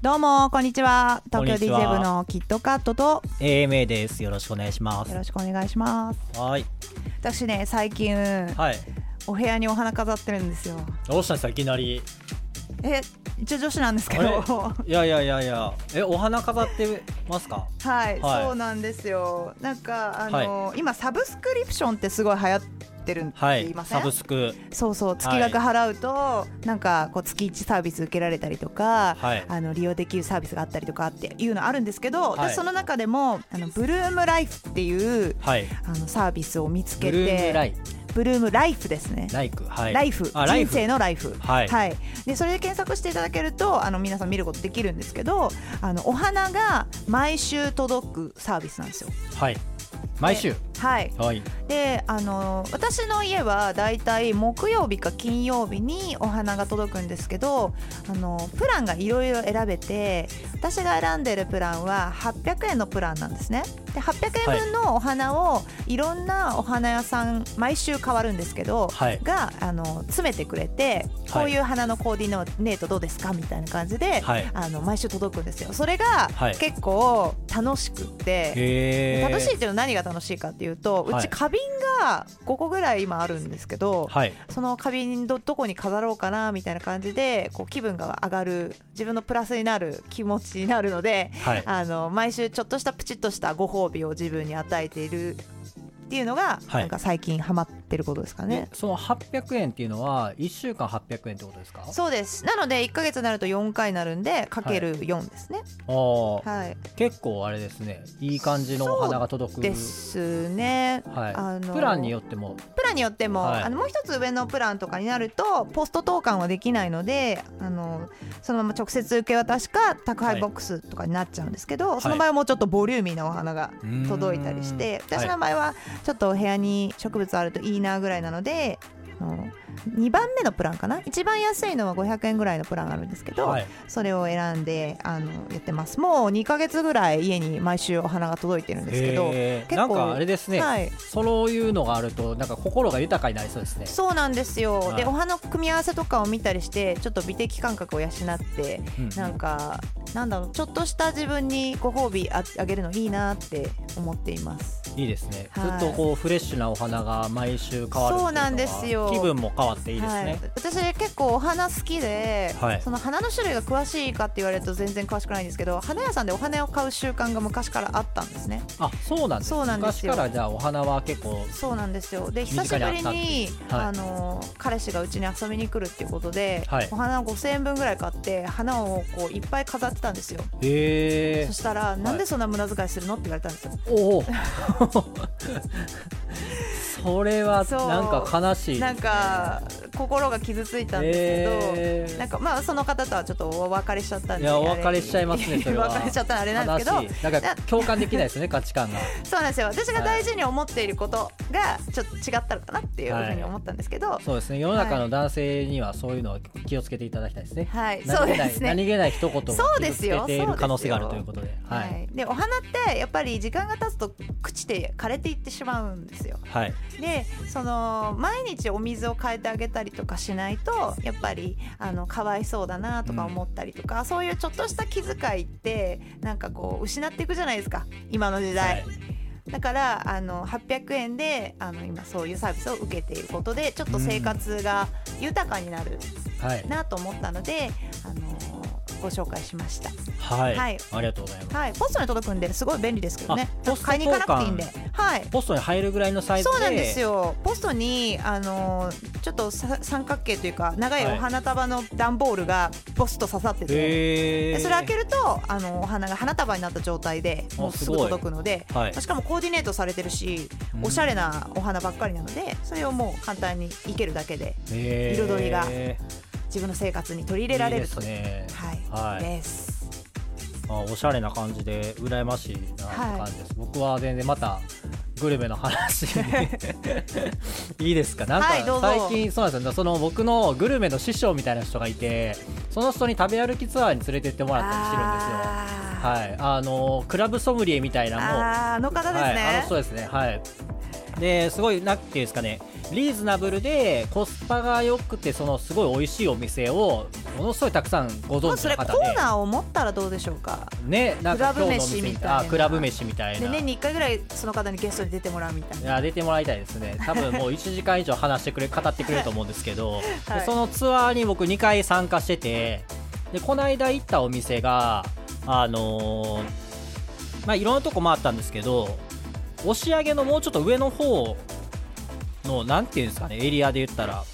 どうもこんにちは東京 DJ 部のキットカットと AMA です。よろしくお願いしますよ。ろしくお願いしますはい。私ね最近はい。お部屋にお花飾ってるんですよどうしたんですか？いきなり。え一応女子なんですけど。いやいやいやいや。え、お花飾ってますか？はい、はい。そうなんですよ。なんかあの、今サブスクリプションってすごい流行ってるってはい言いま。せん、サブスク。そうそう月額払うと、なんかこう月1サービス受けられたりとか、はい。あの利用できるサービスがあったりとかっていうのあるんですけど、はい。私その中でもあのブルームライフっていうはい。あのサービスを見つけてブルームライブルームライフですね。ライク。はい。ライフ。人生のライフはいでそれで検索していただけるとあの皆さん見ることできるんですけどあのお花が毎週届くサービスなんですよはい。毎週？はい。はい。であの私の家はだいたい木曜日か金曜日にお花が届くんですけどあのプランがいろいろ選べて私が選んでるプランは800円のプランなんですね。で800円分のお花をいろんなお花屋さん毎週変わるんですけど、はい。があの詰めてくれてこういう花のコーディネートどうですかみたいな感じで、はい。あの毎週届くんですよ。それがはい。結構楽しくって、楽しいっていうのは何が楽しいかっていうとうはいち花瓶が5個ぐらい今あるんですけど、はい。その花瓶どどこに飾ろうかなみたいな感じでこう気分が上がる自分のプラスになる気持ちになるのではい。あの毎週ちょっとしたプチッとしたご褒美を自分に与えているっていうのが、はいなんか最近ハマってることですかねで。その800円っていうのは1週間800円ってことですか？そうですなので1か月になると4回になるんでかける4ですね。ああ、はい、結構あれですね。いい感じのお花が届く。ですね。はい。あのプランによっても。プランによっても、はいあのもう一つ上のプランとかになるとポスト投函はできないのであのそのまま直接受け渡しか宅配ボックスとかになっちゃうんですけど、その場合はもうちょっとボリューミーなお花が届いたりして私の場合はちょっとお部屋に植物あるといいナーぐらいなので。あの2番目のプランかな？一番安いのは500円ぐらいのプランがあるんですけど、はい。それを選んであのやってます。もう2ヶ月ぐらい家に毎週お花が届いてるんですけど結構なんかあれですね、はい。そういうのがあるとなんか心が豊かになりそうですね。そうなんですよ、はい。でお花の組み合わせとかを見たりしてちょっと美的感覚を養ってうんなんかなんだろうちょっとした自分にご褒美ああげるのいいなって思っています。いいですね、はい。ずっとこうフレッシュなお花が毎週変わるそうなんですよ。気分も変わっていいですはい。ね、、私結構お花好きで、はい。その花の種類が詳しいかって言われると全然詳しくないんですけど花屋さんでお花を買う習慣が昔からあったんですね。あそうなんです。そうなんですよ。昔からじゃあお花は結構そうなんですよ。で久しぶりにはい。あの彼氏がうちに遊びに来るっていうことで、はい。お花を5000円分ぐらい買って花をこういっぱい飾ってたんですよ。へえそしたら、なんでそんな無駄遣いするのって言われたんですよ。おお それはなんか悲しい。ねなんか心が傷ついたんですけど、なんかまあその方とはちょっとお別れしちゃったんでいやお別れしちゃいますねそれは。お別れしちゃったのあれなんですけどなんか共感できないですね価値観が。そうなんですよ。私が大事に思っていることがちょっと違ったのかなっていうふうに思ったんですけど、そうですね。世の中の男性にはそういうのを気をつけていただきたいですね。はい、そう何気ないですね。何気ない一言がそうですよ傷つけている可能性があるということで。ははい。い、でお花ってやっぱり時間が経つと朽ちて枯れていってしまうんですよ。はいでその毎日お水を変えてあげたりとかしないとやっぱりあのかわいそうだなとか思ったりとか、そういうちょっとした気遣いってなんかこう失っていくじゃないですか今の時代、はい。だからあの800円であの今そういうサービスを受けていることでちょっと生活が豊かになる。はいなと思ったので、あのご紹介しました。はい、はい。ありがとうございます。はい、ポストに届くんですごい便利ですけどね。買いに行かなくていいんで。交はい。ポストに入るぐらいのサイズで。そうなんですよ。ポストにあのちょっとさ三角形というか長いはい。お花束の段ボールがポスト刺さってて、へー。でそれ開けるとあのお花が花束になった状態でもうすぐ届くのではい。しかもコーディネートされてるしうん。おしゃれなお花ばっかりなのでそれをもう簡単に生けるだけで彩りが自分の生活に取り入れられるいいというね。はい、はい。です。あおしゃれな感じで羨ましいな感じです、僕は全然またグルメの話 いいですか？なんか最近そうなんですよ。その僕のグルメの師匠みたいな人がいてその人に食べ歩きツアーに連れてってもらったりしてるんですよ。あはい。あのクラブソムリエみたいなもうあーあの方ですはい、あねの。人ですね。はいですごいなんていうんですかねリーズナブルでコスパが良くてそのすごい美味しいお店をものすごいたくさんご存知の方で。ーナーを持ったらどうでしょうか。ねなんかクラブ飯みたいな。あクラブ飯みたいな。で年に1回ぐらいその方にゲストに出てもらうみたいな。いや出てもらいたいですね。多分もう1時間以上話してくれ語ってくれると思うんですけど、はい。でそのツアーに僕2回参加しててでこの間行ったお店があのーまあいろんなとこ回ったんですけど押し上げのもうちょっと上の方のなんていうんですかねエリアで言ったら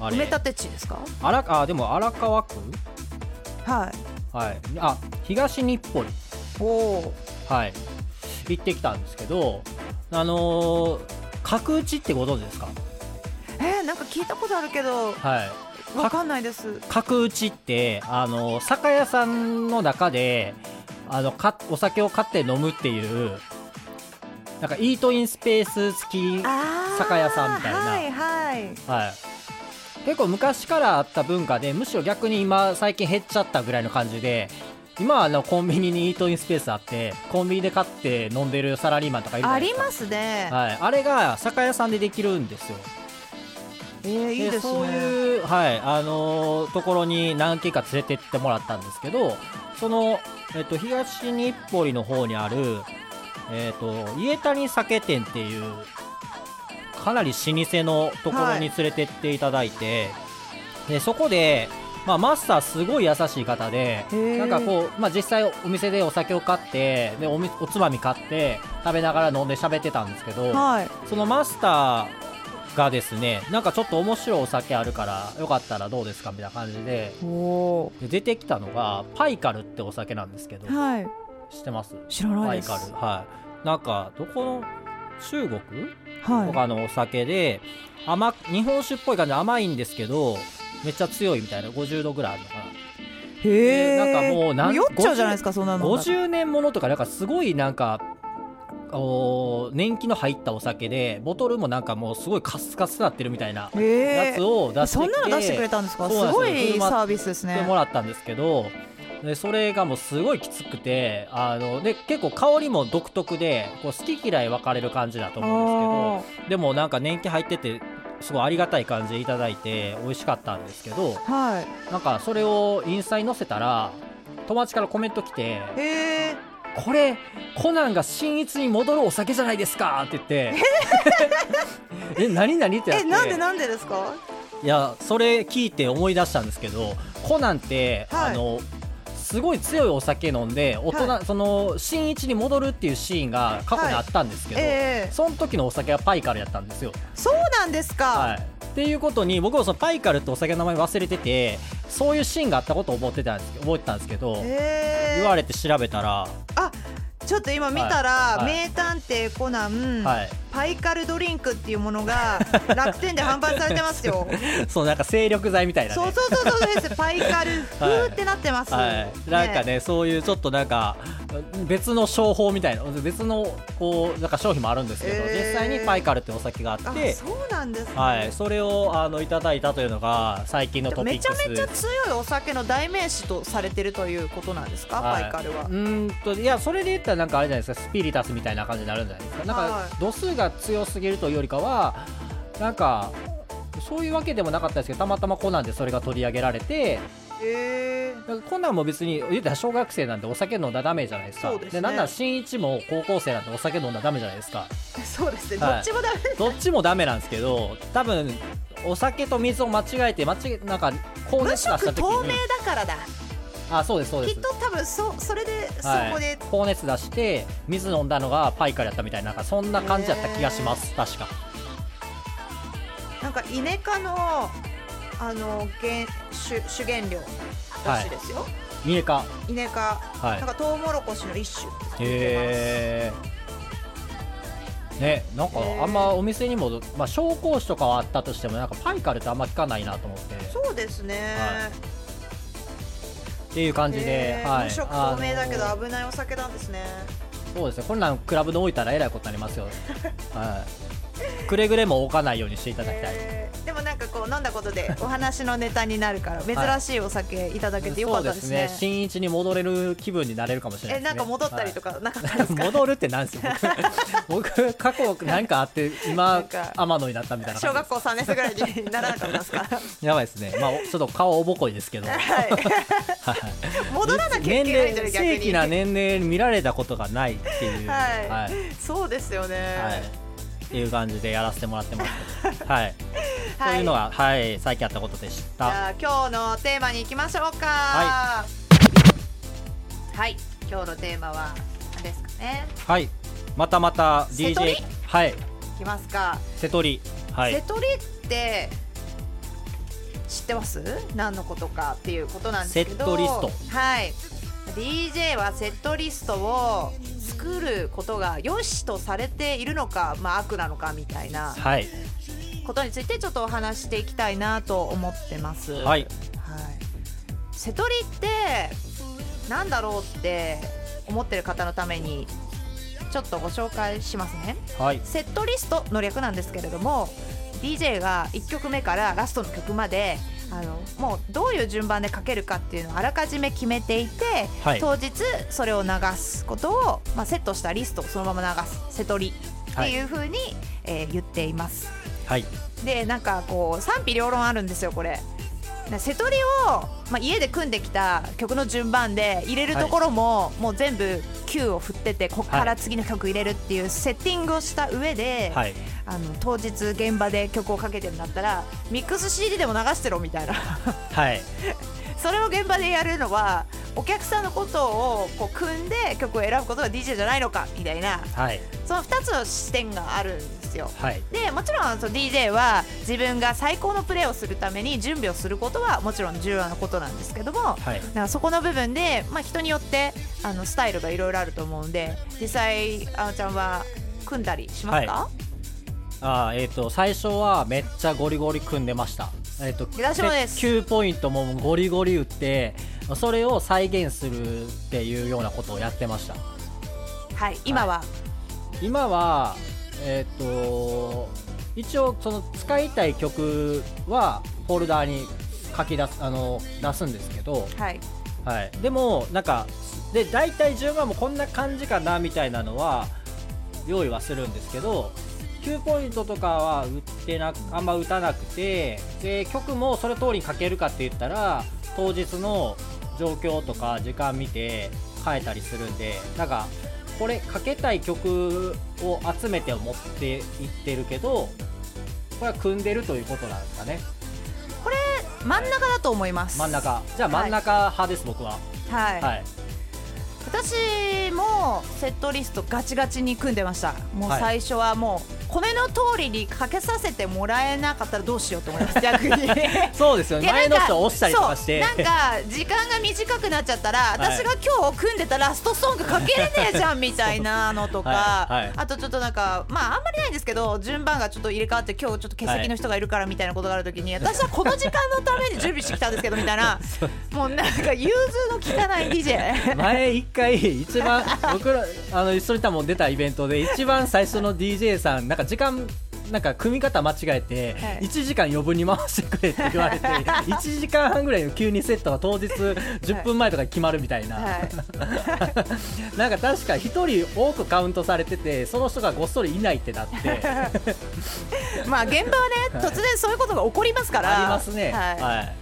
あれ埋め立て地ですか？荒あでも荒川区？はい。はいあ東日暮里おお。はい行ってきたんですけどあのー角打ちってご存知ですか？えー、なんか聞いたことあるけどはいわかんないです。角打ちってあの酒屋さんの中であのかお酒を買って飲むっていうなんかイートインスペース付き、酒屋さんみたいなはいはい。はい、結構昔からあった文化でむしろ逆に今最近減っちゃったぐらいの感じで今はあのコンビニにイートインスペースあってコンビニで買って飲んでるサラリーマンとかいるありますね。はい、あれが酒屋さんでできるんですよえー、いいですね。そういう、はいあのーところに何軒か連れてってもらったんですけどその、えっと、東日暮里の方にある、えっと、家谷酒店っていうかなり老舗のところに連れてっていただいて、でそこで、まあ、マスターすごい優しい方でなんかこう、まあ、実際お店でお酒を買ってでおみおつまみ買って食べながら飲んで喋ってたんですけど、はい。そのマスターがですねなんかちょっと面白いお酒あるからよかったらどうですかみたいな感じでで出てきたのがパイカルってお酒なんですけどー。はい。知ってます知らないです。パイカルはいなんかどこの？中国？はい。とかのお酒で甘日本酒っぽい感じで甘いんですけどめっちゃ強いみたいな50度ぐらいあるのかなへえ。なんかもうなん酔っちゃうじゃないですかそんなの。50年ものとかなんかすごいなんかお年季の入ったお酒でボトルもなんかもうすごいカスカスになってるみたいなへやつを出え。してきて、そんなの出してくれたんですか？すごい車サービスですね。もらったんですけどでそれがもうすごいきつくてあので結構香りも独特でこう好き嫌い分かれる感じだと思うんですけどでもなんか年季入っててすごいありがたい感じでいただいて美味しかったんですけどはい。なんかそれをインスタに載せたら友達からコメント来てへえ。「これコナンが新一に戻るお酒じゃないですか!」って言って「え？何何?」ってやっえてなんでなんでですか？いやそれ聞いて思い出したんですけどコナンって、はいあのすごい強いお酒飲んで大人、はその新一に戻るっていうシーンが過去にあったんですけど、ええその時のお酒はパイカルやったんですよ。そうなんですか。はい、っていうことに僕もそのパイカルってお酒の名前忘れててそういうシーンがあったことを覚えてたんです覚えてたんですけど、へえ。言われて調べたら、あ、ちょっと今見たら、はい。はい。名探偵コナン、はい、パイカルドリンクっていうものが 楽天で販売されてますよ。そうなんか精力剤みたいなね。そうそうそうそうです。パイカル。風ってなってます。はい、なんかねそういうちょっとなんか別の商法みたいな別のこうなんか商品もあるんですけど、えー。実際にパイカルってお酒がああって、そうなんです、ね。はい、それをあのいただいたというのが最近のトピめちゃックス。めちゃ強いお酒の代名詞とされてるということなんですか、はい。パイカルは。う。ーんといやそれで言ったらなんかあれじゃないですかスピリタスみたいな感じになるんじゃないですかなんはか度数が強すぎるというよりかはなんかそういうわけでもなかったですけどたまたまコナンでそれが取り上げられてへなんかコナンも別に言ったら小学生なんでお酒飲んだらダメじゃないですかそうですねなんなら新一も高校生なんでお酒飲んだらダメじゃないですかえ。そうですね。どはいっちもダメ。どっちもダメなんですけど多分お酒と水を間違えて間違えなんか高無熱出した時色透明にだからだ。あそうですそうです。きっと多分そそれでそはい。こで、高熱出して水飲んだのがパイカルやったみたいななんかそんな感じやった気がします。確か。なんかイネ科のあの原主主原料らしいですよ。ミエカイネ科、はい。なんかトウモロコシの一種。へえねなんかあんまお店にも、まあ、紹興酒とかはあったとしてもなんかパイカルってあんま聞かないなと思って。そうですね。はっていう感じで、はい、無色透明だけど危ないお酒なんですね。そうですね。こんなんクラブで置いたらえらいことになりますよ、はくれぐれも置かないようにしていただきたい、えーでもなんかこう飲んだことでお話のネタになるから 珍しいお酒いただけてよかったですね,、そうですね。新一に戻れる気分になれるかもしれないです、ね、えなんか戻ったりとか、かなかったですか、戻るってなんですよ。僕 僕過去何かあってな今天野になったみたいな小学校3年生ぐらいにならなかったですか？やばいですね。まあおちょっと顔おぼこいですけど。はい。はい。戻らなきゃいけ年ないんじゃない齢正規な年齢に見られたことがないっていう、はい。はい。そうですよね、はいっていう感じでやらせてもらってますけど、はい、はい。そういうのが、はい、最近あったことでした。じゃあ今日のテーマに行きましょうか。ははい。今日のテーマは何ですかね？はい、またまた DJ、はい、いきますか、瀬戸り、はい、瀬戸りって知ってます？何のことかっていうことなんですけど。セットリスト。はい。DJ はセットリストを作ることが良しとされているのか、まあ、悪なのかみたいなはい、ことについてちょっとお話していきたいなと思ってます。はい、はい、瀬戸りってなんだろうって思ってる方のためにちょっとご紹介しますね。はい、セットリストの略なんですけれども DJ が1曲目からラストの曲まであのもうどういう順番でかけるかっていうのをあらかじめ決めていて、はい当日それを流すことを、まあ、セットしたリストをそのまま流す瀬戸りっていう風に、えー言っています。はい、でなんかこう賛否両論あるんですよこれ。で瀬戸りを、まあ、家で組んできた曲の順番で入れるところも、もう全部 Q を振っててここから次の曲入れるっていうセッティングをした上で、はい、あの当日現場で曲をかけてるんだったらミックス CD でも流してろみたいな。はい、それを現場でやるのはお客さんのことをこう組んで曲を選ぶことが DJ じゃないのかみたいなはい、その2つの視点があるんですよ。はい、でもちろんその DJ は自分が最高のプレーをするために準備をすることはもちろん重要なことなんですけどもはい、だからそこの部分で、まあ、人によってあのスタイルがいろいろあると思うんで実際あのちゃんは組んだりしますか、はあーえっ、と最初はめっちゃゴリゴリ組んでました。えっ、と私もです。9ポイントもゴリゴリ打ってそれを再現するっていうようなことをやってました。はい、今は、今はえっ、と一応その使いたい曲はフォルダーに書き出すあの出すんですけど、はい、はい、でもなんかで大体順番もこんな感じかなみたいなのは用意はするんですけど9ポイントとかは打ってなあんま打たなくてで曲もそれ通りに書けるかって言ったら当日の状況とか時間見て変えたりするんでなんかこれかけたい曲を集めて持っていってるけどこれは組んでるということなんですかね。真ん中だと思います。真ん中。じゃあ真ん中派です、僕は。はい、はい私もセットリストガチガチに組んでました。もうはい。最初はもうこれの通りにかけさせてもらえなかったらどうしようと思います。逆に。そうですよね。前の人を押したりとかして。なんか時間が短くなっちゃったら、はい。私が今日組んでたラストソングかけれねえじゃんみたいなのとか、はい。はい。あとちょっとなんかまああんまりないんですけど順番がちょっと入れ替わって今日ちょっと欠席の人がいるからみたいなことがあるときに、私はこの時間のために準備してきたんですけどみたいな。もうなんか融通の利かない DJ 前一回一番僕らあの一緒に多分出たイベントで一番最初の DJ さんなんか時間なんか組み方間違えて、はい。1時間余分に回してくれって言われて 1時間半ぐらいの急にセットが当日 10分前とかに決まるみたいな、はい。なんか確か1人多くカウントされててその人がごっそりいないってなって。まあ現場はね突然そういうことが起こりますから。ありますね。はい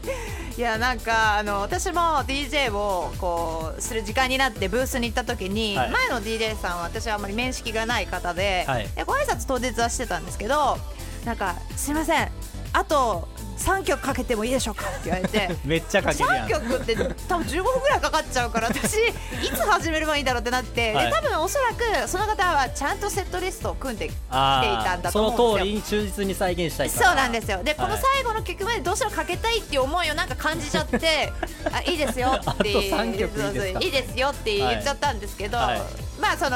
やなんかあの私も DJ をこうする時間になってブースに行った時に、はい。前の DJ さんは私はあんまり面識がない方で,、はい。でご挨拶当日はしてたんですけどなんか「すいません。あと3曲かけてもいいでしょうか?」って言われて。めっちゃかけるや3ん曲って多分15分ぐらいかかっちゃうから私いつ始めればいいんだろうってなって、はい。で多分おそらくその方はちゃんとセットリストを組んで来ていあたんだと思うんですよ。の通りに忠実に再現したいそうなんですよ。で、このはい。最後の曲までどうしてもかけたいっていう思いをなんか感じちゃって。あいいですよっていいですよって言っちゃったんですけど、はいはいまあその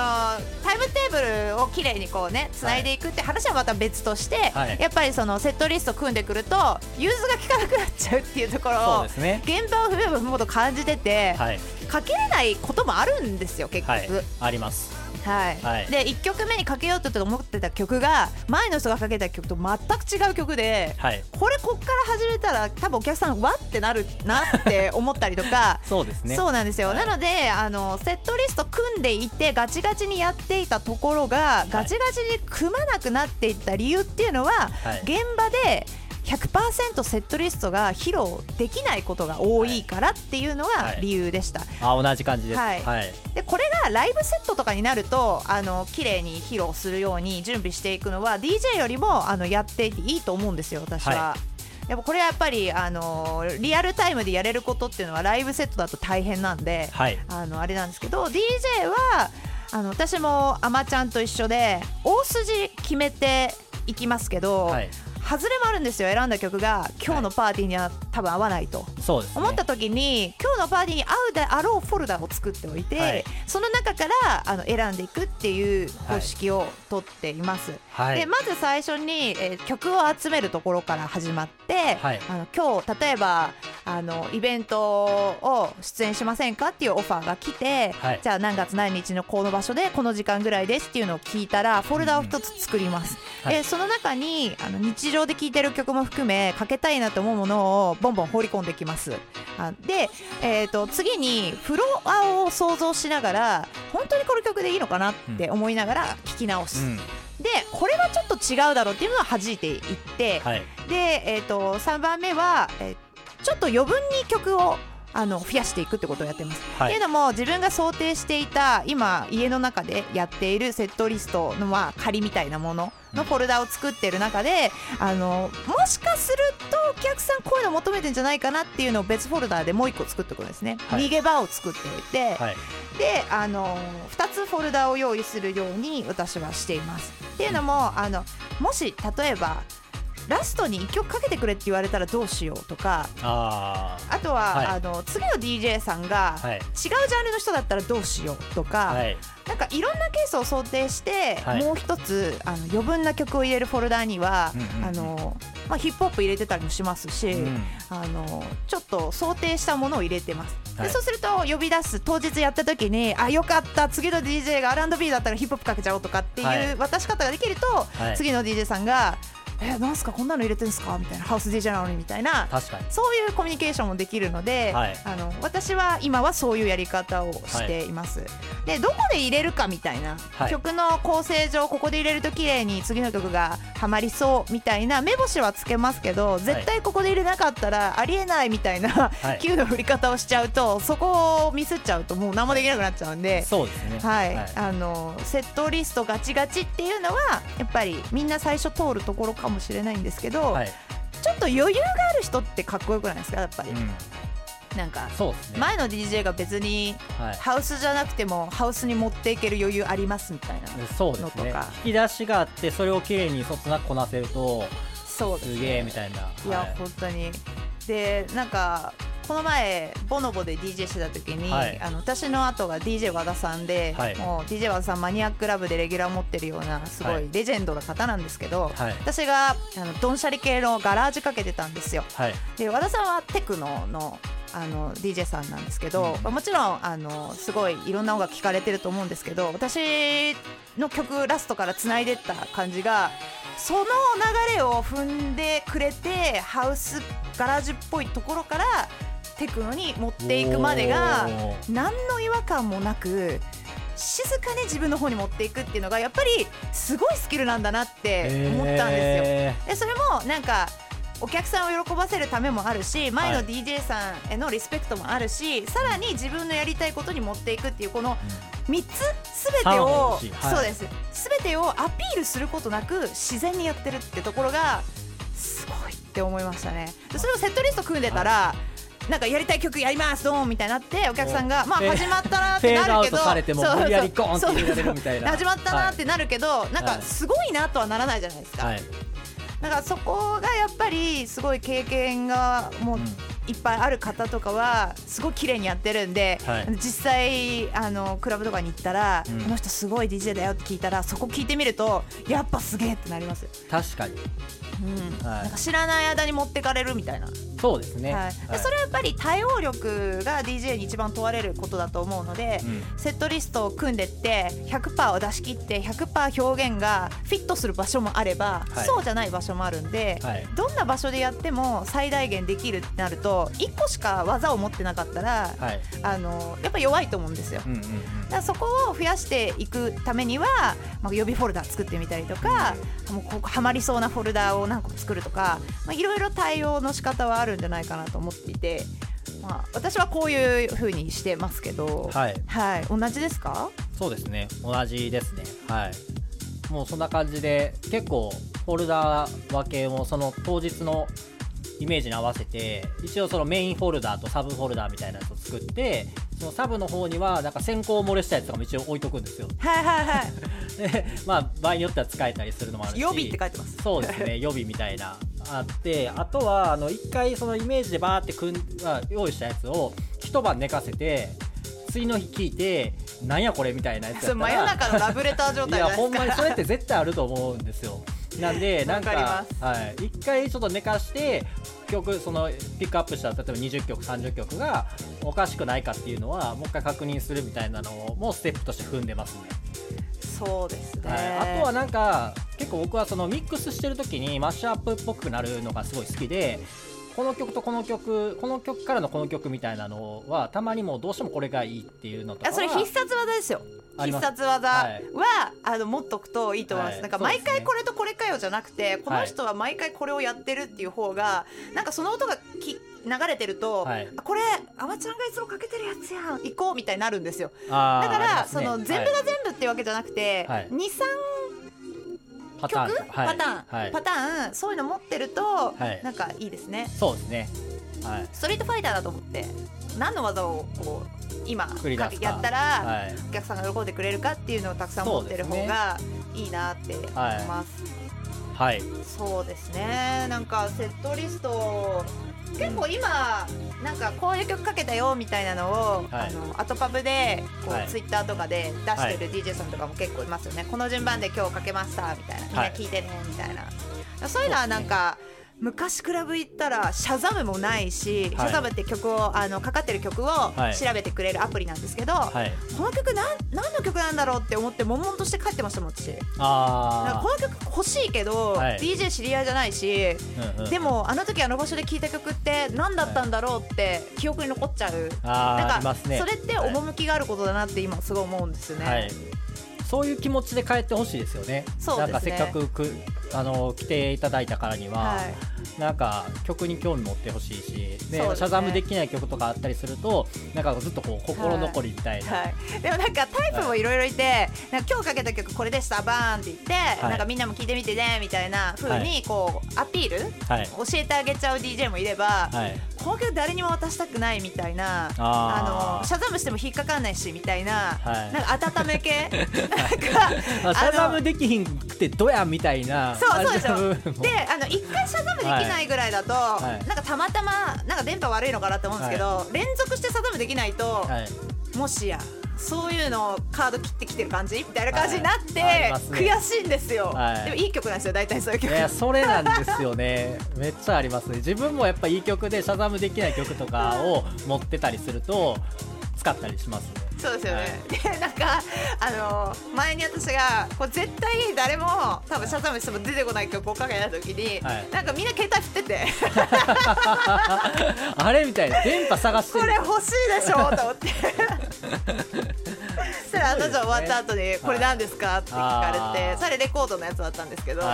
タイムテーブルをきれいにこうねつないでいくって話はまた別として、はい。やっぱりそのセットリスト組んでくると融通が利かなくなっちゃうっていうところをね。現場を踏めば踏むほど感じてて、はい。かけれないこともあるんですよ結局、はい。ありますはい。はい。で1曲目にかけようと思ってた曲が前の人がかけた曲と全く違う曲ではい。これこっから始めたら多分お客さんわってなるなって思ったりとか そうですね。そうなんですよ、はい。なのであのセットリスト組んでいてガチガチにやっていたところがガチガチに組まなくなっていった理由っていうのは、はい。現場で100%セットリストが披露できないことが多いからっていうのがはい。理由でした、あ同じ感じです。はい。はい。でこれがライブセットとかになるとあの綺麗に披露するように準備していくのは DJ よりもあのやっていていいと思うんですよ私は。はやっぱこれはやっぱりあのリアルタイムでやれることっていうのはライブセットだと大変なんで、はい。あのあれなんですけど DJ はあの私もあまちゃんと一緒で大筋決めていきますけど、はい外れもあるんですよ選んだ曲が。今日のパーティーには多分合わないと。そうですね。思った時に今日のパーティーに合うであろうフォルダを作っておいて、はい。その中からあの選んでいくっていう方式をとっています。はい。でまず最初に、えー曲を集めるところから始まって、はい。あの今日例えばあのイベントを出演しませんかっていうオファーが来て、はい。じゃあ何月何日のこの場所でこの時間ぐらいですっていうのを聞いたらフォルダを一つ作ります。はい。でその中にあの日常で聴いてる曲も含めかけたいなと思うものをボンボン放り込んできます。あで、えー、と次にフロアを想像しながら本当にこの曲でいいのかなって思いながら聴き直す。うんでこれはちょっと違うだろうっていうのは弾いていって、はいで、えー、と3番目は、えーちょっと余分に曲をあの増やしていくってことをやってます。はい。っていうのも自分が想定していた今家の中でやっているセットリストのまあ仮みたいなもののフォルダを作ってる中で、あのもしかするとお客さんこういうの求めてんじゃないかなっていうのを別フォルダでもう一個作っておくんですね、はい。逃げ場を作っておいて、はい。であの2つフォルダを用意するように私はしています。っていうのもあのもし例えばラストに1曲かけてくれって言われたらどうしようとかああとは、はい。あの次の DJ さんが違うジャンルの人だったらどうしようとか、はい。なんかいろんなケースを想定して、はい。もう一つあの余分な曲を入れるフォルダには、うんうんうん。あのまあ、ヒップホップ入れてたりもしますし、うん。あのちょっと想定したものを入れてます、はい。でそうすると呼び出す当日やった時にあよかった次の DJ が R&B だったらヒップホップかけちゃおうとかってはい。いう渡し方ができると、はい。次の DJ さんが「えなんすか？こんなの入れてんすか?」みたいな「ハウス DJ なのに」みたいな。確かに。そういうコミュニケーションもできるので、はい。あの私は今はそういうやり方をしています。でどこで入れるかみたいな、はい。曲の構成上ここで入れると綺麗に次の曲がハマりそうみたいな。目星はつけますけど絶対ここで入れなかったらありえないみたいな、はい。急の振り方をしちゃうとそこをミスっちゃうともう何もできなくなっちゃうんで。そうですね。はい、あのセットリストガチガチっていうのはやっぱりみんな最初通るところかもしれないんですけど、はい。ちょっと余裕がある人ってかっこよくないですか？やっぱり、うん。なんか前の DJ が別にはい。ハウスじゃなくてもハウスに持っていける余裕ありますみたいなのとか。引き出しがあってそれをきれいにそつなくこなせるとそうですすげえみたいな。い。や、はい本当に。でなんかこの前ボノボで DJ してた時に、はい。あの私の後が DJ 和田さんで、はい。もう DJ 和田さんマニアックラブでレギュラー持ってるようなすごはい。いレジェンドな方なんですけど、はい。私があのドンシャリ系のガラージかけてたんですよ。はい。で和田さんはテクノのあの DJ さんなんですけど、うん。まあもちろんあのすごいいろんな音楽聴かれてると思うんですけど私の曲ラストからつないでった感じがその流れを踏んでくれてハウスガラージっぽいところからテクノに持っていくまでが何の違和感もなく静かに自分の方に持っていくっていうのがやっぱりすごいスキルなんだなって思ったんですよ。へでそれもなんかお客さんを喜ばせるためもあるし前のはい。DJ さんへのリスペクトもあるし、さらに自分のやりたいことに持っていくっていうこの3つすべてを、そうです。すべてをアピールすることなく自然にやってるってところがすごいって思いましたね。でそれをセットリスト組んでたら、なんかやりたい曲やりますドーンみたいになってお客さんがまあ始まったなってなるけど始まったなってなるけど、なんかはい。すごいなとはならないじゃないですか、はい。だからそこがやっぱりすごい経験がもううんいっぱいある方とかはすごい綺麗にやってるんで、はい。実際あのクラブとかに行ったら、うんこの人すごい DJ だよって聞いたらそこ聞いてみるとやっぱすげえってなりますよ、確かに。うん。はい。なんか知らない間に持ってかれるみたいな、そうですね、はい。でそれはやっぱり対応力が DJ に一番問われることだと思うので、うん。セットリストを組んでって100%を出し切って100%表現がフィットする場所もあれば、はい。そうじゃない場所もあるんで、はい。どんな場所でやっても最大限できるってなると1個しか技を持ってなかったら、はい。あのやっぱ弱いと思うんですよ。うんうんうん。だからそこを増やしていくためには、まあ、予備フォルダ作ってみたりとか、もうここハマりそうなフォルダを何個作るとか、まあ、いろいろ対応の仕方はあるんじゃないかなと思っていて、まあ、私はこういう風にしてますけど、はい。はい、同じですか？そうですね。同じですね。はい。もうそんな感じで結構フォルダ分けもその当日のイメージに合わせて一応そのメインフォルダとサブフォルダみたいなやつを作ってそのサブの方にはなんか先行漏れしたやつとかも一応置いとくんですよ。はいはいはい。でまあ場合によっては使えたりするのもあるし予備って書いてます。そうですね 予備みたいなあってあとはあの一回そのイメージでバーって組んあ用意したやつを一晩寝かせて次の日聞いてなんやこれみたいなやつやったら中のラブレター状態いやほんまにそれって絶対あると思うんですよなんで なんかはい、一回ちょっと寝かして曲そのピックアップした例えば20曲30曲がおかしくないかっていうのはもう一回確認するみたいなのもステップとして踏んでますね。そうですね、はい、あとはなんか結構僕はそのミックスしてる時にマッシュアップっぽくなるのがすごい好きでこの曲とこの曲この曲からのこの曲みたいなのはたまにもうどうしてもこれがいいっていうのとかはあそれ必殺技ですよ。必殺技は、はい。あの持っとくといいと思います、はい。なんか毎回これとこれかよじゃなくてこの人は毎回これをやってるっていう方がなんかその音がき流れてると、はい。あこれあまちゃんがいつもかけてるやつやん行こうみたいになるんですよ。だから、ね。その全部が全部っていうわけじゃなくて、はい。23パターン曲、はい。パターン、はい。パターンそういうの持ってると、はい。なんかいいですね。そうですね。はい。ストリートファイターだと思って何の技をこう今やったら、はい。お客さんが喜んでくれるかっていうのをたくさん持ってる方がいいなって思います。はい。そうですね。なんかセットリスト結構今なんかこういう曲かけたよみたいなのを、はいあのアトパブでこう、はいツイッターとかで出してる DJ さんとかも結構いますよね。この順番で今日かけましたみたいなみんな聞いてねみたいな。そういうのはなんか。昔クラブ行ったらシャザムもないし、シャザムって曲をあのかかってる曲をはい。調べてくれるアプリなんですけど、はい。この曲なん何の曲なんだろうって思って悶々として帰ってましたもん私。あこの曲欲しいけど、はい。DJ 知り合いじゃないし、あ、うんうん。でもあの時あの場所で聴いた曲って何だったんだろうって記憶に残っちゃう、あーなんかね。それって趣があることだなって今すごい思うんですよね、はい、そういう気持ちで帰ってほしいですよね。そうですね。なんかせっかくくあの来ていただいたからには、はい。なんか曲に興味持ってほしいし、でね。シャザムできない曲とかあったりすると、なんかずっとこう心残りみたいな。はい、でもなんかタイプもい。ろいろいて、なんか今日かけた曲これでしたバーンって言って、い。なんかみんなも聴いてみてねみたいな風にこうアピール、はい。教えてあげちゃう DJ もいれば、はい。この曲誰にも渡したくないみたいなあのシャザムしても引っかかんないしみたいな,、はい。なんか温め系？なんかあシャザムできひんくてどやみたいな。そうそうでしょ。であの一回シャザムできないぐらいだと、はい。なんかたまたまなんか電波悪いのかなって思うんですけど、連続してシャザムできないと、はい。もしやそういうのをカード切ってきてる感じみたいな感じになって、はいね。悔しいんですよ、はい。でもいい曲なんですよ大体そういう曲。いやそれなんですよね。めっちゃありますね。自分もやっぱいい曲でシャザムできない曲とかを持ってたりすると使ったりします。ねそうですよね、で なんかあの前に私がこう絶対誰も多分シャザムしても出てこない曲をかけた時に、はい。なんかみんな携帯振ってて。あれみたいな電波探してる。これ欲しいでしょと思って。そしたらあの女終わった後に「これ何ですか?」って聞かれて、それレコードのやつだったんですけど、こ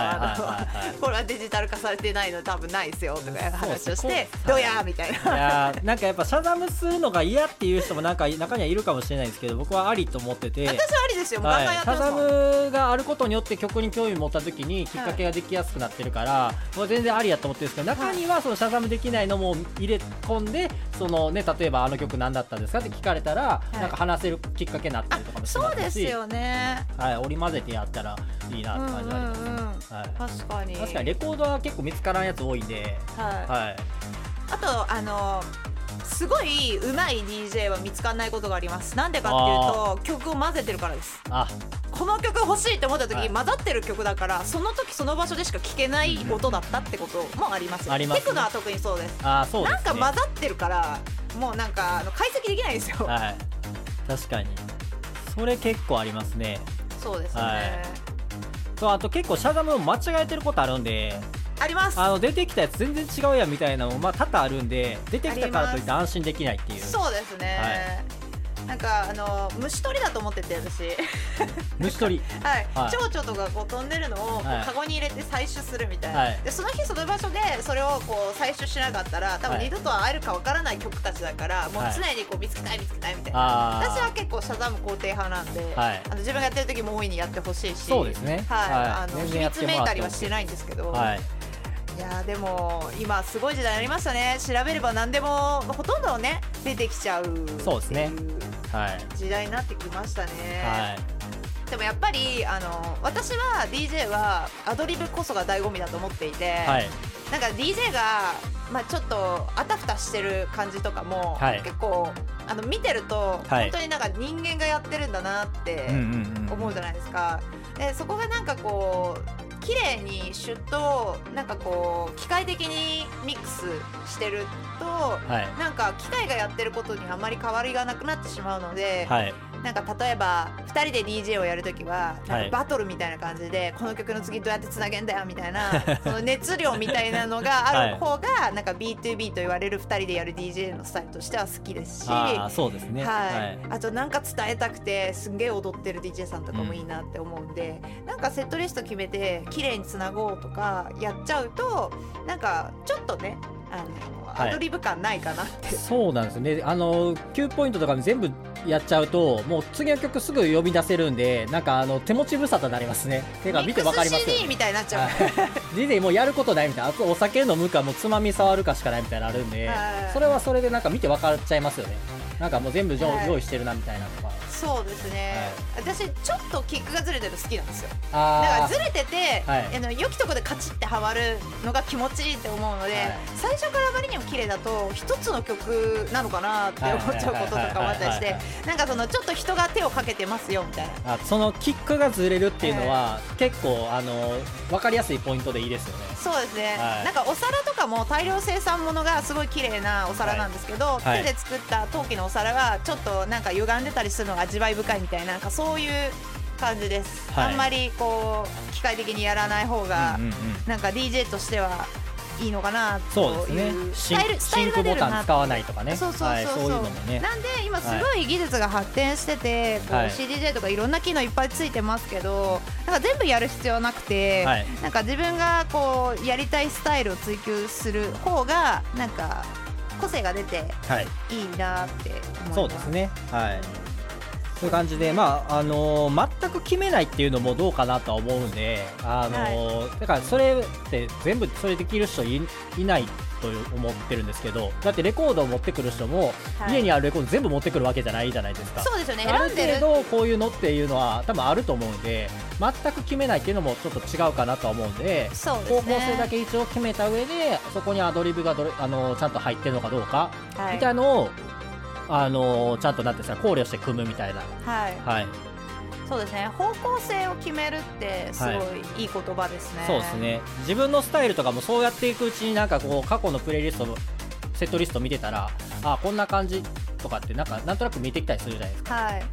れはデジタル化されてないの多分ないですよとか話をして「そうどうや?」みたいいな。なんかやっぱシャザムするのが嫌っていう人もなんか中にはいるかもしれないですけど僕はありと思ってて私はありですよ、はい、シャザ。ムがあることによって曲に興味持った時にきっかけができやすくなってるから、もう全然ありやと思ってるんですけど中にはそのシャザムできないのも入れ込んでその、ね、例えばあの曲何だったんですかって聞かれたら、いなんか話せるきっかけになったりとかもしまそうですしよね。はい、織り交ぜてやったらいいなうんうんって感じはあります、うん。はい確かに。確かにレコードは結構見つからんやつ多いんで、はい。はい、あとあのすごい上手い DJ は見つかんないことがあります。なんでかっていうと曲を混ぜてるからです。あ。この曲欲しいって思った時、はい。混ざってる曲だからその時その場所でしか聴けない音だったってこともあります。よありますね。テクノは特にそうです。あそうですね。なんか混ざってるからもうなんかあの解析できないんですよ、はい。確かに。それ結構ありますね。そうですね、はい。そうあと結構シャザムを間違えてることあるんであります。あの出てきたやつ全然違うやんみたいなのもまあ多々あるんで出てきたからといって安心できないっていう。そうですね、なんかあの虫取りだと思ってて私。虫取り。はい、はい。蝶々とかこう飛んでるのをこうはい。カゴに入れて採取するみたいな、はい。でその日その場所でそれをこう採取しなかったら多分はい。二度と会えるかわからない曲たちだから、もうはい常にこう見つけたい見つけたいみたいな。あ私は結構シャザム肯定派なんで、はい。あの自分がやってる時も大いにやってほしいし。そうですね。はい。はい。あの秘密めいたりはしてないんですけど、はいいやーでも今すごい時代になりましたね。調べれば何でもほとんどね出てきちゃうそうですね。はい。時代になってきましたね、はい。でもやっぱりあの私は DJ はアドリブこそが醍醐味だと思っていて、はい。なんか DJ が、まあ、ちょっとあたふたしてる感じとかも、はい。結構あの見てると、はい。本当になんか人間がやってるんだなって思うじゃないですか。でそこがなんかこう綺麗にシュッとなんかこう機械的にミックスしてるとはい。なんか機械がやってることにあまり変わりがなくなってしまうので、はいなんか例えば2人で DJ をやるときはなんはい。かバトルみたいな感じで、この曲の次どうやってつなげんだよみたいな その熱量みたいなのがある方がなんか B2B と言われる2人でやる DJ のスタイルとしては好きですし。ああそうですね。はい、あとなんか伝えたくてすんげえ踊ってる DJ さんとかもいいなって思うんで、なんかセットリスト決めて綺麗につなごうとかやっちゃうとなんかちょっとねあの、はい。アドリブ感ないかなって。そうなんですね。あの9ポイントとか全部やっちゃうともう次の曲すぐ呼び出せるんでなんかあの手持ち無沙汰になりますね。てか見てわかりますよ、ミックス CD みたいになっちゃう、はい。DJ もうやることないみたいな。あとお酒飲むかもうつまみ触るかしかないみたいなのあるんで、はい。それはそれでなんか見て分かっちゃいますよね。なんかもう全部用,、はい。用意してるなみたいなとかそうですね、私ちょっとキックがずれてるの好きなんですよ。だあからずれてて、はい。あの良きとこでカチッてはまるのが気持ちいいって思うので、はい。最初からあまりにも綺麗だと一つの曲なのかなって思っちゃうこととかもあったりしてはいはいはいなんかそのちょっと人が手をかけてますよみたいな。あそのキックがずれるっていうのは、結構あの分かりやすいポイントでいいですよね。そうですね、はい。なんかお皿とかも大量生産ものがすごい綺麗なお皿なんですけど、はい。手で作った陶器のお皿がちょっとなんか歪んでたりするのが味わい深いみたいななんかそういう感じです、はい。あんまりこう機械的にやらない方が、うんなんか DJ としてはいいのかなとそうですね。いうスタイルスタイルが出るなボタン使わないとかね。そうそうそうそう、はい、そういうのもね。なんで今すごい技術が発展してて、こうはい CDJ とかいろんな機能いっぱいついてますけどなんか全部やる必要なくて、はい。なんか自分がこうやりたいスタイルを追求する方がなんか個性が出てはい。いいなって思います。そうですね。はいそういう感じで、まああのー全く決めないっていうのもどうかなとは思うんで、あのーだからそれって全部それできる人いいないと思ってるんですけどだってレコードを持ってくる人も、はい。家にあるレコード全部持ってくるわけじゃないじゃないですか。そうですよね。ある程度こういうのっていうのは多分あると思うんで全く決めないっていうのもちょっと違うかなとは思うんでそうですね。方向性だけ一応決めた上でそこにアドリブがどれあのちゃんと入ってるのかどうかはい。みたいなのを、あのちゃんとなんていうんですか考慮して組むみたいな、はい。はい、そうですね。方向性を決めるってすごいいい言葉ですね、そうですね。自分のスタイルとかもそうやっていくうちになんかこう過去のプレイリストのセットリスト見てたらあこんな感じとかってなんかなんとなく見えてきたりするじゃないですか、はい。はい、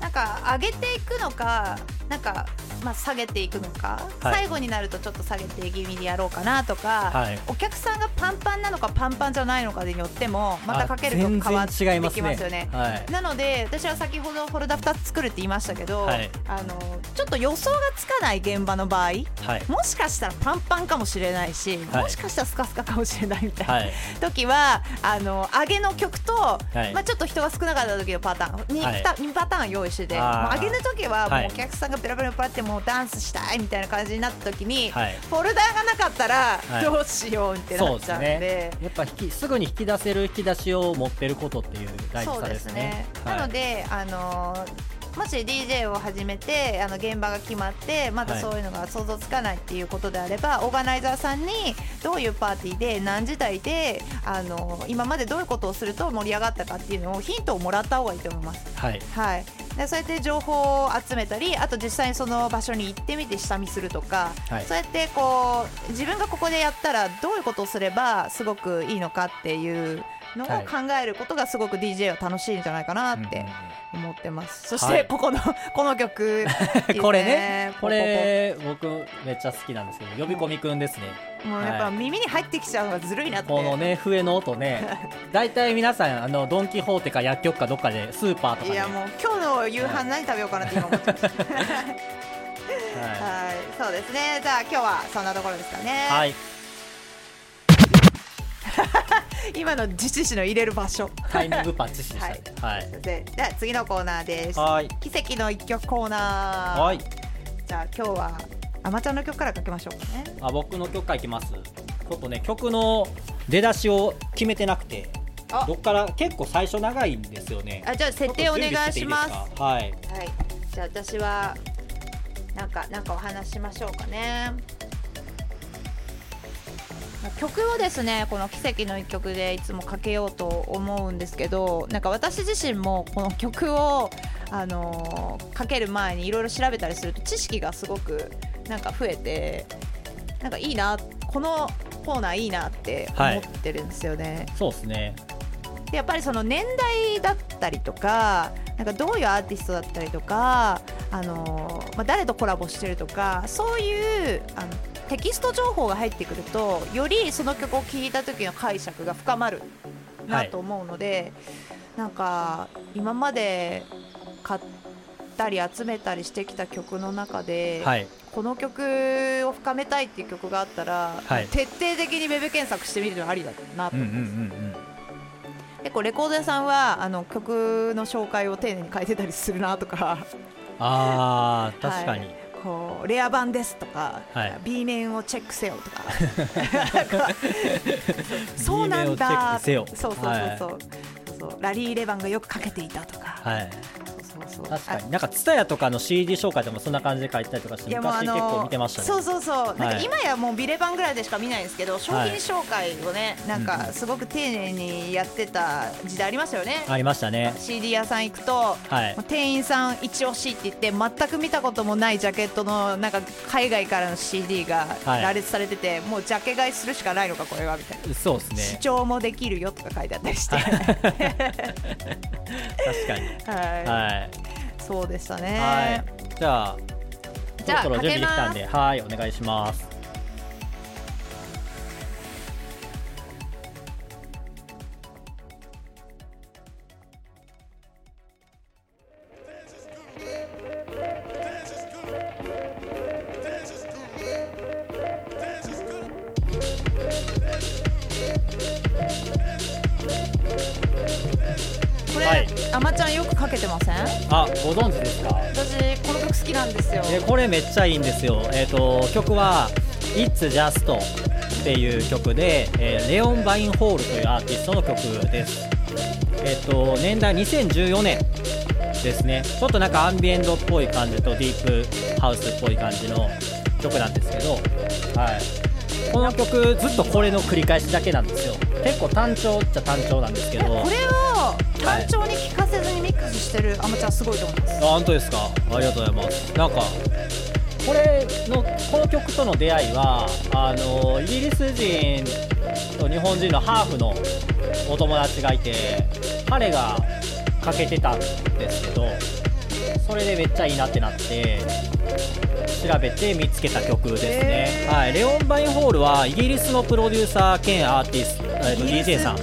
なんか上げていくのかなんか、まあ、下げていくのか、はい。最後になるとちょっと下げて気味にやろうかなとか、はい。お客さんがパンパンなのかパンパンじゃないのかによってもまたかけると変わってきますよね。はい。なので私は先ほどフォルダ2つ作るって言いましたけど、はい。あのちょっと予想がつかない現場の場合はい。もしかしたらパンパンかもしれないし、はい。もしかしたらスカスカかもしれないみたいな、はい。時はあの上げの曲と、はい。まあ、ちょっと人が少なかった時のパターン 2,、はい。二パターン用意してて上げの時ははい。もうお客さんがペラペラペラってもうダンスしたいみたいな感じになった時に、はい。フォルダーがなかったらはい。どうしようってなっちゃうんで。ね。やっぱ引きすぐに引き出せる引き出しを持ってることっていう大事さですすね。ね。はい。なので、あのーもし DJ を始めてあの現場が決まってまだはい。そういうのが想像つかないっていうことであれば、オーガナイザーさんにどういうパーティーで何時台であの今までどういうことをすると盛り上がったかっていうのをヒントをもらった方がいいと思います。はい。はい、でそうやって情報を集めたりあと実際にその場所に行ってみて下見するとか、はい。そうやってこう自分がここでやったらどういうことをすればすごくいいのかっていうのをはい。考えることがすごく DJ は楽しいんじゃないかなって思ってます。そしはい。てここの、この曲。これね。これ僕めっちゃ好きなんですけど呼び込みくんですね。ポもうやっぱはい。耳に入ってきちゃうのがずるいなって。このね笛の音ね。大体皆さんあのドン・キホーテか薬局かどっかでスーパーとかで。いやもう今日の夕飯何食べようかなって今思ってます。はい、はそうですね。じゃあ今日はそんなところですかね。い、はい、今の自治市の入れる場所。タイミングパッチしでしたねはいでじゃあ次のコーナーです。はい奇跡の一曲コーナー。はいじゃあ今日はあまちゃんの曲からかけましょうかね。あ僕の曲からいきますちょっとね曲の出だしを決めてなくてあどっから結構最初長いんですよねあじゃあ設定お願いします。はいはい。じゃあ私はなんかなんかお話ししましょうかね。曲をですねこの「奇跡の一曲」でいつもかけようと思うんですけどなんか私自身もこの曲を、あのーかける前にいろいろ調べたりすると知識がすごくなんか増えてなんかいいなこのコーナーいいなって思ってるんですよね。そうですねでやっぱりその年代だったりとかなんかどういうアーティストだったりとか、あのーまあ、誰とコラボしてるとかそういうあのテキスト情報が入ってくるとよりその曲を聴いた時の解釈が深まるなと思うので、なんか今まで買ったり集めたりしてきた曲の中で、はい。この曲を深めたいっていう曲があったら、はい。徹底的にウェブ検索してみるのありだなとう。んうん思います。うんうん。結構レコード屋さんはあの曲の紹介を丁寧に書いてたりするなとか。あー確かに、はいこうレア版ですとか、はい。B 面をチェックせよとか。そうなんだクせよ。そうそうそうそう、そうラリー・レバンがよくかけていたとか、はい確かに。なんか TSUTAYA とかの CD 紹介でもそんな感じで書いてたりとかして昔結構見てましたね。そうそうそう、なんかはい。今やもうビレ版ぐらいでしか見ないんですけど商品はい紹介をね、なんうんかすごく丁寧にやってた時代ありましたよね、ありましたね。CD 屋さん行くと店員さん一押しって言って全く見たこともないジャケットのなんか海外からの CD がはい。羅列されてて、もうジャケ買いするしかないのかこれはみたいな。そうです視ね聴もできるよとか書いてあったりして、確かに。はい。はいそうでしたね。はい。じゃあそろそろ準備できたんかではいお願いしますあまちゃんよくかけてません？あご存知ですか？私この曲好きなんですよ。えこれめっちゃいいんですよ。えっ、と曲は「It's Just」っていう曲で、えーレオン・バインホールというアーティストの曲です。えっ、と年代2014年ですね。ちょっとなんかアンビエントっぽい感じとディープハウスっぽい感じの曲なんですけどはい。この曲ずっとこれの繰り返しだけなんですよ。結構単調っちゃ単調なんですけど。これを単調に聴か？してる。あまちゃんすごいと思います。あ本当ですか？ありがとうございます。なんかこれのこの曲との出会いはあのイギリス人と日本人のハーフのお友達がいて彼がかけてたんですけどそれでめっちゃいいなってなって調べて見つけた曲ですね、へー。はい、レオン・バインホールはイギリスのプロデューサー兼アーティスト、えっと DJ さん。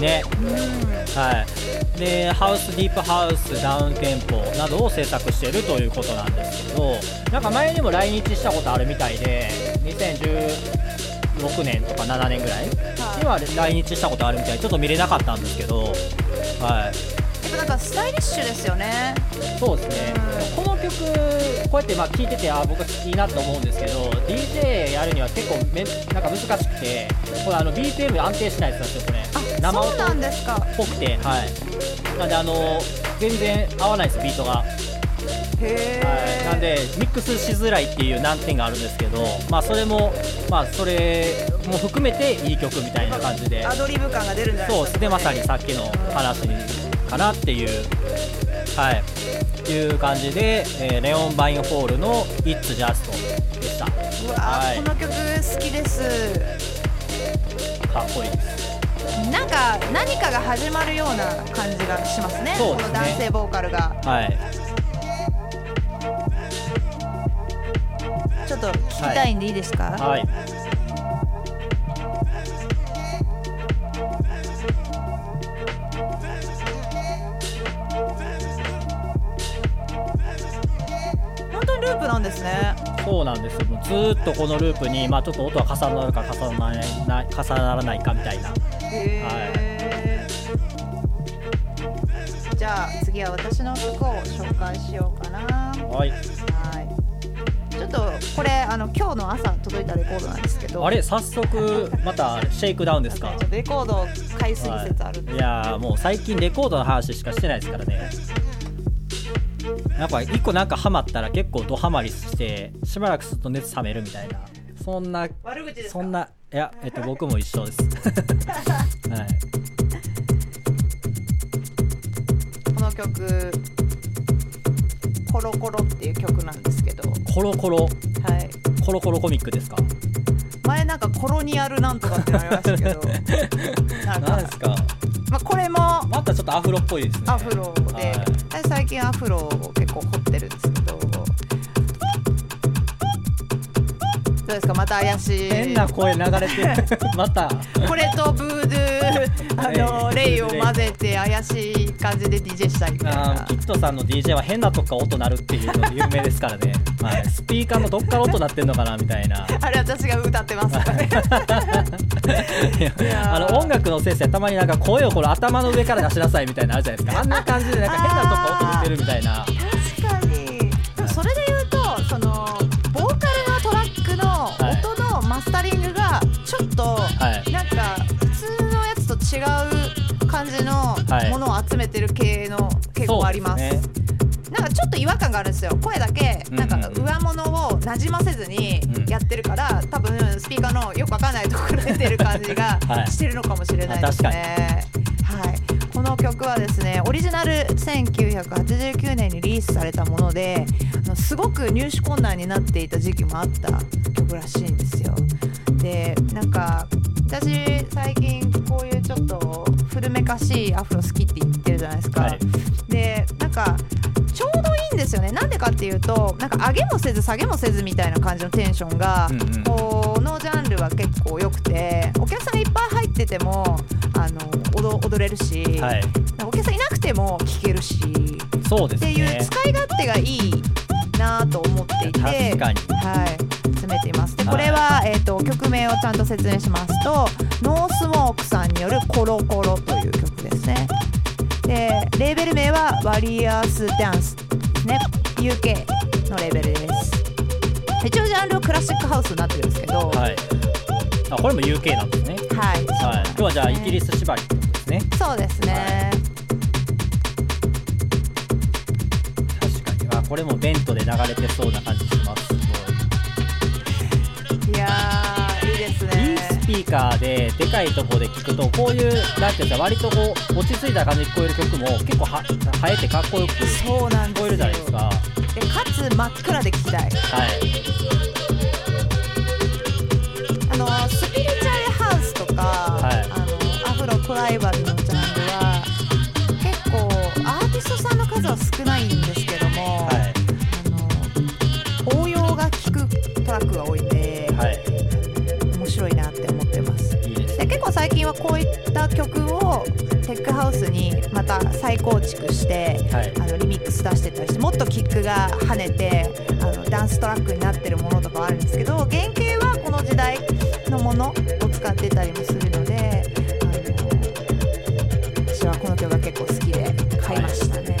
ね。うん。はい、でハウスディープハウスダウンテンポなどを制作しているということなんですけどなんか前にも来日したことあるみたいで2016年とか7年ぐらいには来日したことあるみたいでちょっと見れなかったんですけど、はい、でもなんかスタイリッシュですよね。そうですね、この曲こうやってまあ聴いててあ僕いいなと思うんですけど DJ やるには結構めなんか難しくてこれあの BPM 安定しないですよちょっとね。あ、生音そうなんですか。っぽくて、はい、なんであの全然合わないですビートが、へはい、なんでミックスしづらいっていう難点があるんですけどまあそれもまあそれも含めていい曲みたいな感じで。アドリブ感が出るんじゃないそうです。かでまさにさっきの話かなっていうはい。いう感じで、えーレオン・バインホールの「It's Just」でした。かうわ、はい。この曲好きです。っこいいです。なんか何かが始まるような感じがしますね。ね。この男性ボーカルが。はい。ちょっと聞きたいんでいいですか、はい。本なんですね。そうなんです。よずーっとこのループに、まあ、ちょっと音は重なるか重ならない重ならないかみたいな。へー。じゃあ次は私の曲を紹介しようかな。はい。はい。ちょっとこれあの今日の朝届いたレコードなんですけど。あれ？早速またシェイクダウンですか？レコードを買いすぎ説あるんではい、いやーもう最近レコードの話しかしてないですからねやっぱ一個なんかハマったら結構ドハマりしてしばらくすると熱冷めるみたいな。そんな悪口ですか？そんないやえっと僕も一緒です。はい。この曲「コロコロ」っていう曲なんですけど、はコロコロ？い、コロコロコミックですか？前なんかコロニアルなんとかってなりましたけど。なんか何ですか？まあ、これもまたちょっとアフロっぽいですね。アフロで、はい私最近アフロを結構掘ってるんですけど。どうですか？また怪しい。変な声流れてる。また。これとブードゥー。あのはいレイを混ぜて怪しい感じで DJ したいみたいなあーキットさんの DJ は変なとこから音鳴るっていうので有名ですからね、はい、スピーカーのどっから音鳴ってんのかなみたいな。あれ私が歌ってます。からねあの音楽の先生たまになんか声をこの頭の上から出しなさいみたいなのあるじゃないですか。あんな感じでなんか変なとこ音出てるみたいな。確かに。でもそれで言うとそのボーカルのトラックの音のマスタリングがちょっと、はい。なんか普通のやつと違う感じのはい。ものを集めてる系の傾向あります。なんかちょっと違和感があるんですよ。声だけなんかうんうん。うん上物をなじませずにうんやってるから、多分スピーカーのよくわかんないところ出てる感じが はい。してるのかもしれないですね。はい、この曲はですねオリジナル1989年にリリースされたものであのすごく入手困難になっていた時期もあった曲らしいんですよ。でなんか私最近こういうちょっと古めかしいアフロ好きって言ってるじゃないですか。はい。でなんかちょうどいいんですよね。なんでかっていうとなんか上げもせず下げもせずみたいな感じのテンションが、うんうん。このジャンルは結構良くてお客さんがいっぱい入っててもあの踊踊れるし、はい。お客さんいなくても聴けるしそうですっていうね使い勝手がいいなと思っていて確かに。はい、詰めています。ではい。これは、えー、と曲名をちゃんと説明しますとノースモークさんによる「コロコロ」という曲ですねでレーベル名はワリアースダンスですね UK のレーベルです。一応ジャンルはクラシックハウスになってるんですけど。はい。あこれも UK なんですね。はい、はい。今日はじゃあイギリス縛りってことですね。そうですね、確かに。あこれもベントで流れてそうな感じします。すごい。い、やピーカーででかいところで聞くとこういうなんていうんですか割とこう落ち着いた感じで聞こえる曲も結構は生えてかっこよく聞そうなんですよこえるじゃないですかはでかつ真っ暗で聴きたい。い。あのスピリチュアルハウスとか、はい。あのアフロトライバルのジャンルは結構アーティストさんの数は少ないんで曲をテックハウスにまた再構築してはい。あのリミックス出してたりしてもっとキックが跳ねてあのダンストラックになってるものとかはあるんですけど原型はこの時代のものを使ってたりもするのであの私はこの曲が結構好きで買いましたね、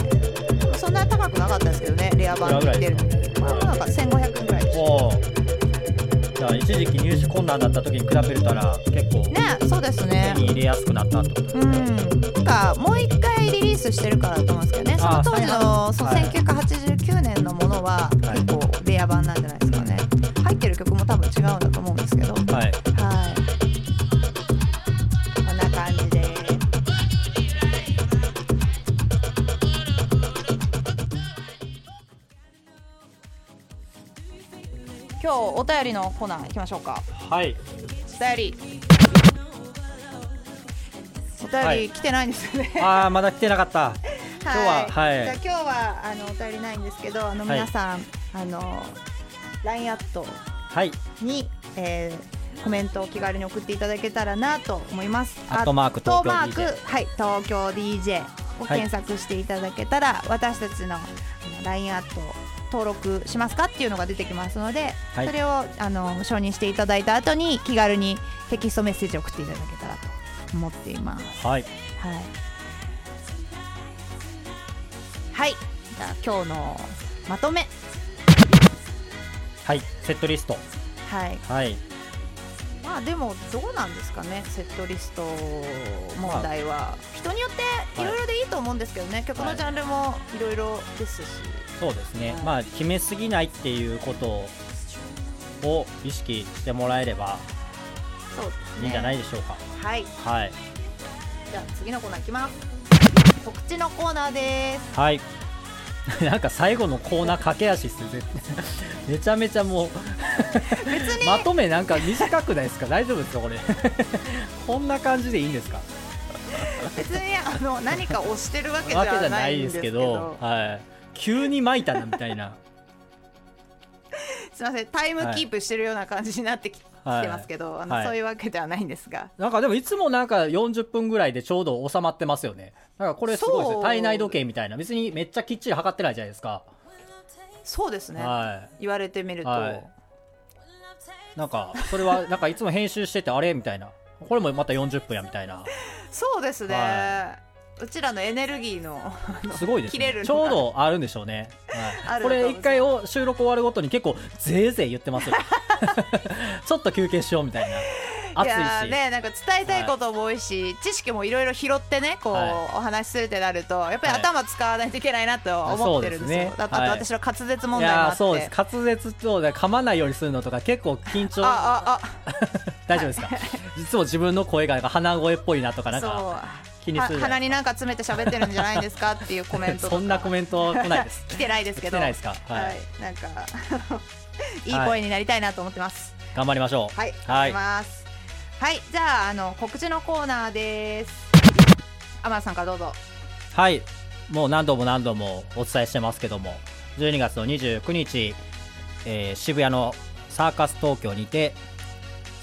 そんな高くなかったですけどねレア版で売ってるのに。まあなんか1500円ぐらいでしおおじゃあ一時期入手困難だった時に比べたらですね。手に入れやすくなったってこと。うね、ん。なんかもう一回リリースしてるからだと思うんですけどね。そのあ当時のそう、はい。1989年のものははい。結構レア版なんじゃないですかね。入ってる曲も多分違うんだと思うんですけど。はい。はい。こんな感じで。今日お便りのコーナー行きましょうか。はい。お便り便り来てないんですよね、あーまだ来てなかった。今日ははい。じゃあ今日はあのお便りないんですけどあのはい皆さん、あの LINE アットはい。に、えーコメントを気軽に送っていただけたらなと思います。アットマーク東クはい東京 DJ を検索していただけたら、私たちの LINE アット登録しますかっていうのが出てきますので、はい。それをあの承認していただいた後に気軽にテキストメッセージを送っていただけたらと思っています。はい。はい。はい。じゃあ今日のまとめ。はい。セットリスト。はい。はい。まあでもどうなんですかねセットリスト問題は、人によってい。ろいろでいいと思うんですけどね、曲のジャンルもい。ろいろですし、そうですね。はい。まあ決めすぎないっていうことを意識してもらえればいいんじゃないでしょうか、はい。はい。じゃあ次のコーナーいきます。告知のコーナーです。はい。なんか最後のコーナー駆け足してて めちゃめちゃもう。別に。まとめなんか短くないですか？大丈夫ですかこれ？こんな感じでいいんですか？別にあの何か押してるわけじゃなないいですけど。はい、急に巻いたなみたいな、すいません。タイムキープしてるような感じになってき,、はいてますけどあの、はい。そういうわけではないんですが。なんかでもいつもなんか40分ぐらいでちょうど収まってますよね。なんかこれすごいですね。体内時計みたいな。別にめっちゃきっちり測ってないじゃないですか、そうですね、は言われてみると、なんかそれはなんかいつも編集しててあれ？みたいな。これもまた40分やみたいな。そうですね、はうちらのエネルギーのすごいです切れるのが。ねちょうどあるんでしょうね、はい、これ一回を収録終わるごとに結構ぜいぜい言ってますよ。ちょっと休憩しようみたいな。暑いし。ねなんか伝えたいことも多いし、知識もいろいろ拾ってねこう、はい。お話しするってなるとやっぱりはい。頭使わないといけないなと思ってるんですよ、そうですね。だあとはい。私の滑舌問い題もあって。そうです。滑舌とで噛まないようにするのとか結構緊張。ああ 大丈夫ですか？実は自分の声が鼻声っぽいなとかなんか鼻になんか詰めて喋ってるんじゃないんですかっていうコメント そんなコメント来ないです。来てないですけど。はい。はい、なんか い。い声になりたいなと思ってます。頑張りましょう。はい、はい。はい。じゃああの告知のコーナーです。天野さんからどうぞ。はい。もう何度も何度もお伝えしてますけども。12月の29日、えー渋谷のサーカス東京にて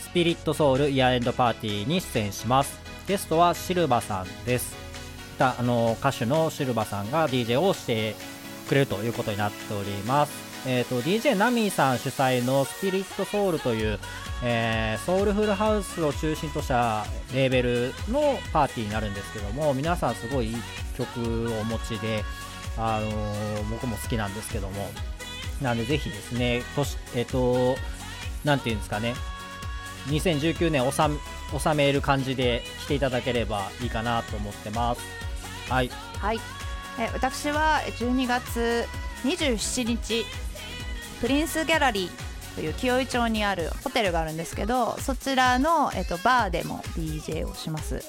スピリットソウルイヤーエンドパーティーに出演しますゲストはシルバさんです。あの歌手のシルバさんが DJ をしてくれるということになっております。えー、と DJ ナミーさん主催のスピリットソウルという、えーソウルフルハウスを中心としたレーベルのパーティーになるんですけども皆さんすごいいい曲をお持ちで、あのー僕も好きなんですけどもなんでぜひですね年えっ、となんていうんですかね2019年収め収める感じで来ていただければいいかなと思ってます。はい。はい、え私は12月27日プリンスギャラリーという清井町にあるホテルがあるんですけどそちらの、えっと、バーでも DJ をします。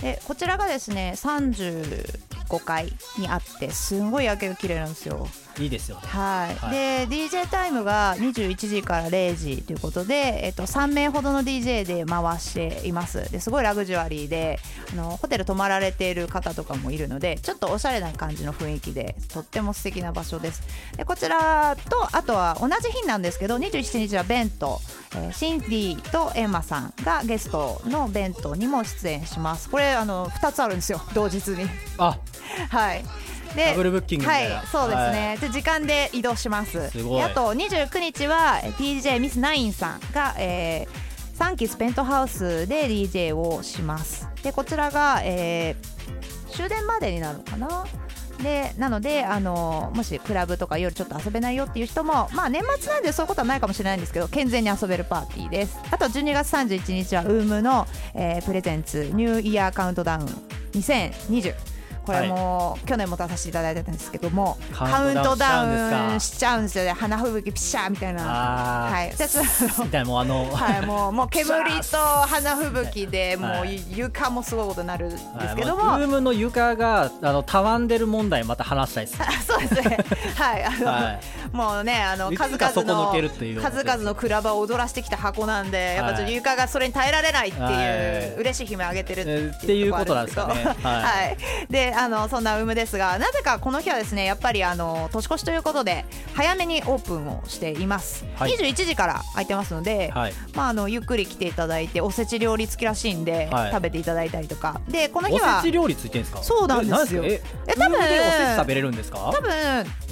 でこちらがですね30 35階にあってすごい夜景が綺麗なんですよ。いいですよね。はい、はい。で DJ タイムが21時から0時ということで、えっと、3名ほどの DJ で回しています。ですごいラグジュアリーであのホテル泊まられている方とかもいるのでちょっとおしゃれな感じの雰囲気でとっても素敵な場所です。でこちらとあとは同じ日なんですけど27日はベント、えーシンディとエンマさんがゲストのベントにも出演します。これあの2つあるんですよ同日に。あ はい。でダブルブッキングはいそうですね、で時間で移動します。すごい。であと29日はえ DJ ミスナインさんが、えー、サンキスペントハウスで DJ をします。でこちらが、えー終電までになるのかな？でなのであのもしクラブとか夜ちょっと遊べないよっていう人もまあ年末なんでそういうことはないかもしれないんですけど健全に遊べるパーティーです。あと12月31日は UM の、えープレゼンツニューイヤーカウントダウン。2020これも去年も出させていただいてたんですけどもカカウントダウンししちゃうんですよね。花吹雪ピシャーみたいな。はい。私はあのみたいなもうあの、はい、もうもう 煙と花吹雪で もうはい。床もすごいことになるんですけども、はい。まあルームの床があのたわんでる問題また話したいです。あ そうですね。はい、あの、はもうね、あのい数々の数々のクラブを踊らしてきた箱なんで、やっぱちょっと床がそれに耐えられないっていう、はい。嬉しい悲鳴を上げてるっていうことなんですかね。はい。はい。で、あのそんなウムですが、なぜかこの日はですね、やっぱりあの年越しということで早めにオープンをしています。はい。21時から開いてますので、はい。まああのゆっくり来ていただいて、おせち料理付きらしいんで、はい。食べていただいたりとか、でこのお日はせち料理ついてるんですか？そうなんですよ。ええ多分食べれるんですか？多分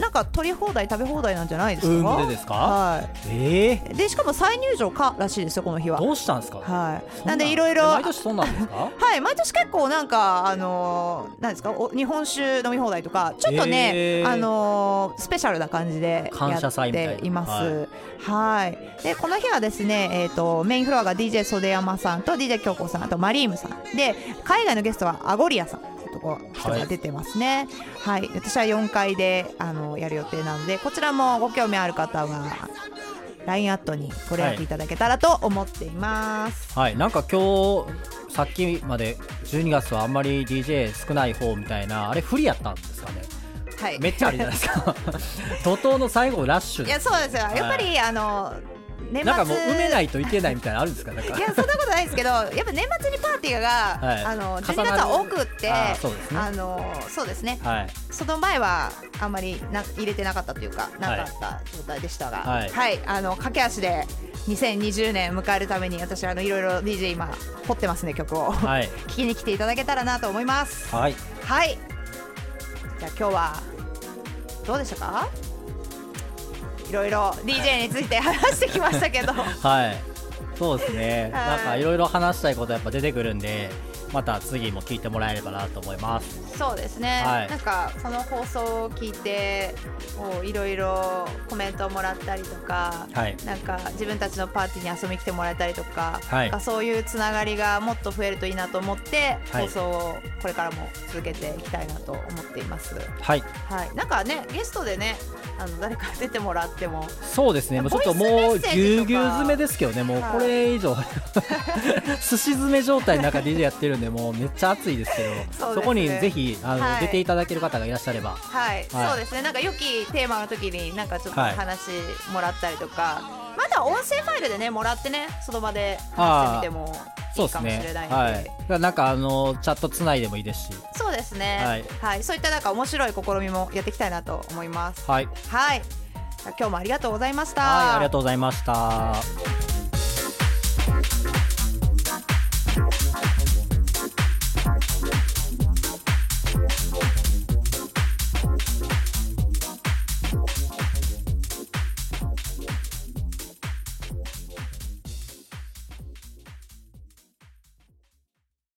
なんか取り放題食べ放題なんじゃないですか？ウームでですか？はええいでしかも再入場からしいですよこの日は。どうしたんですか？はい。そなんでいろいろ毎年そんなんですか？はい毎年結構なんかあのーなんですか？お日本酒飲み放題とかちょっとね、へー。あのースペシャルな感じでやっています。はい。でこの日はですねえっ、とメインフロアが DJ 袖山さんと DJ 京子さんあとマリームさん。で海外のゲストはアゴリアさんとこ人が出てますね。はい、私は4階であのやる予定なのでこちらもご興味ある方は LINE アットにご連絡いただけたらと思っています、はい、なんか今日さっきまで12月はあんまり DJ 少ない方みたいなあれ不利やったんですかね？はいめっちゃあるじゃないですか。怒涛の最後ラッシュでいやそうですよやっぱり、あの年末。なんかもう埋めないといけないみたいなのあるんですか？なんか。いやそんなことないですけどやっぱ年末にパーティーが、はい。あの重12なる月は多くってあーそうですねあのそうですね。はい。その前はあんまりな入れてなかったというかなかった状態でしたがはい。はい、あの駆け足で2020年迎えるために私あのいろいろ DJ 今掘ってますね曲を、はい。聞きに来ていただけたらなと思います。はい。はい。じゃあ今日はどうでしたか？いろいろ DJ について話してきましたけど。はい。そうですね。はいなんかいろいろ話したいことやっぱ出てくるんでまた次も聞いてもらえればなと思います。そうですね、はい。なんかその放送を聞いていろいろコメントをもらったりとか、はい。なんか自分たちのパーティーに遊びに来てもらえたりとか,、はい。なんかそういうつながりがもっと増えるといいなと思って、はい。放送をこれからも続けていきたいなと思っています。はい。はい、なんかねゲストでねあの誰か出てもらっても。そうですね。もうちょっともうぎゅうぎゅう詰めですけどね。もうこれ以上。寿司詰め状態の中でやってるんでもうめっちゃ熱いですけどそこにぜひあの、はい。出ていただける方がいらっしゃれば。はい、はい。そうですね。なんか良きテーマの時になんかちょっとはい。話もらったりとか、また音声ファイルでねもらってねその場で話してみてもいいかもしれないので。はい。なんかあのチャットつないでもいいですし。そうですね。ははい。い、そういったなんか面白い試みもやっていきたいなと思います。はい。はい。今日もありがとうございました。はいありがとうございました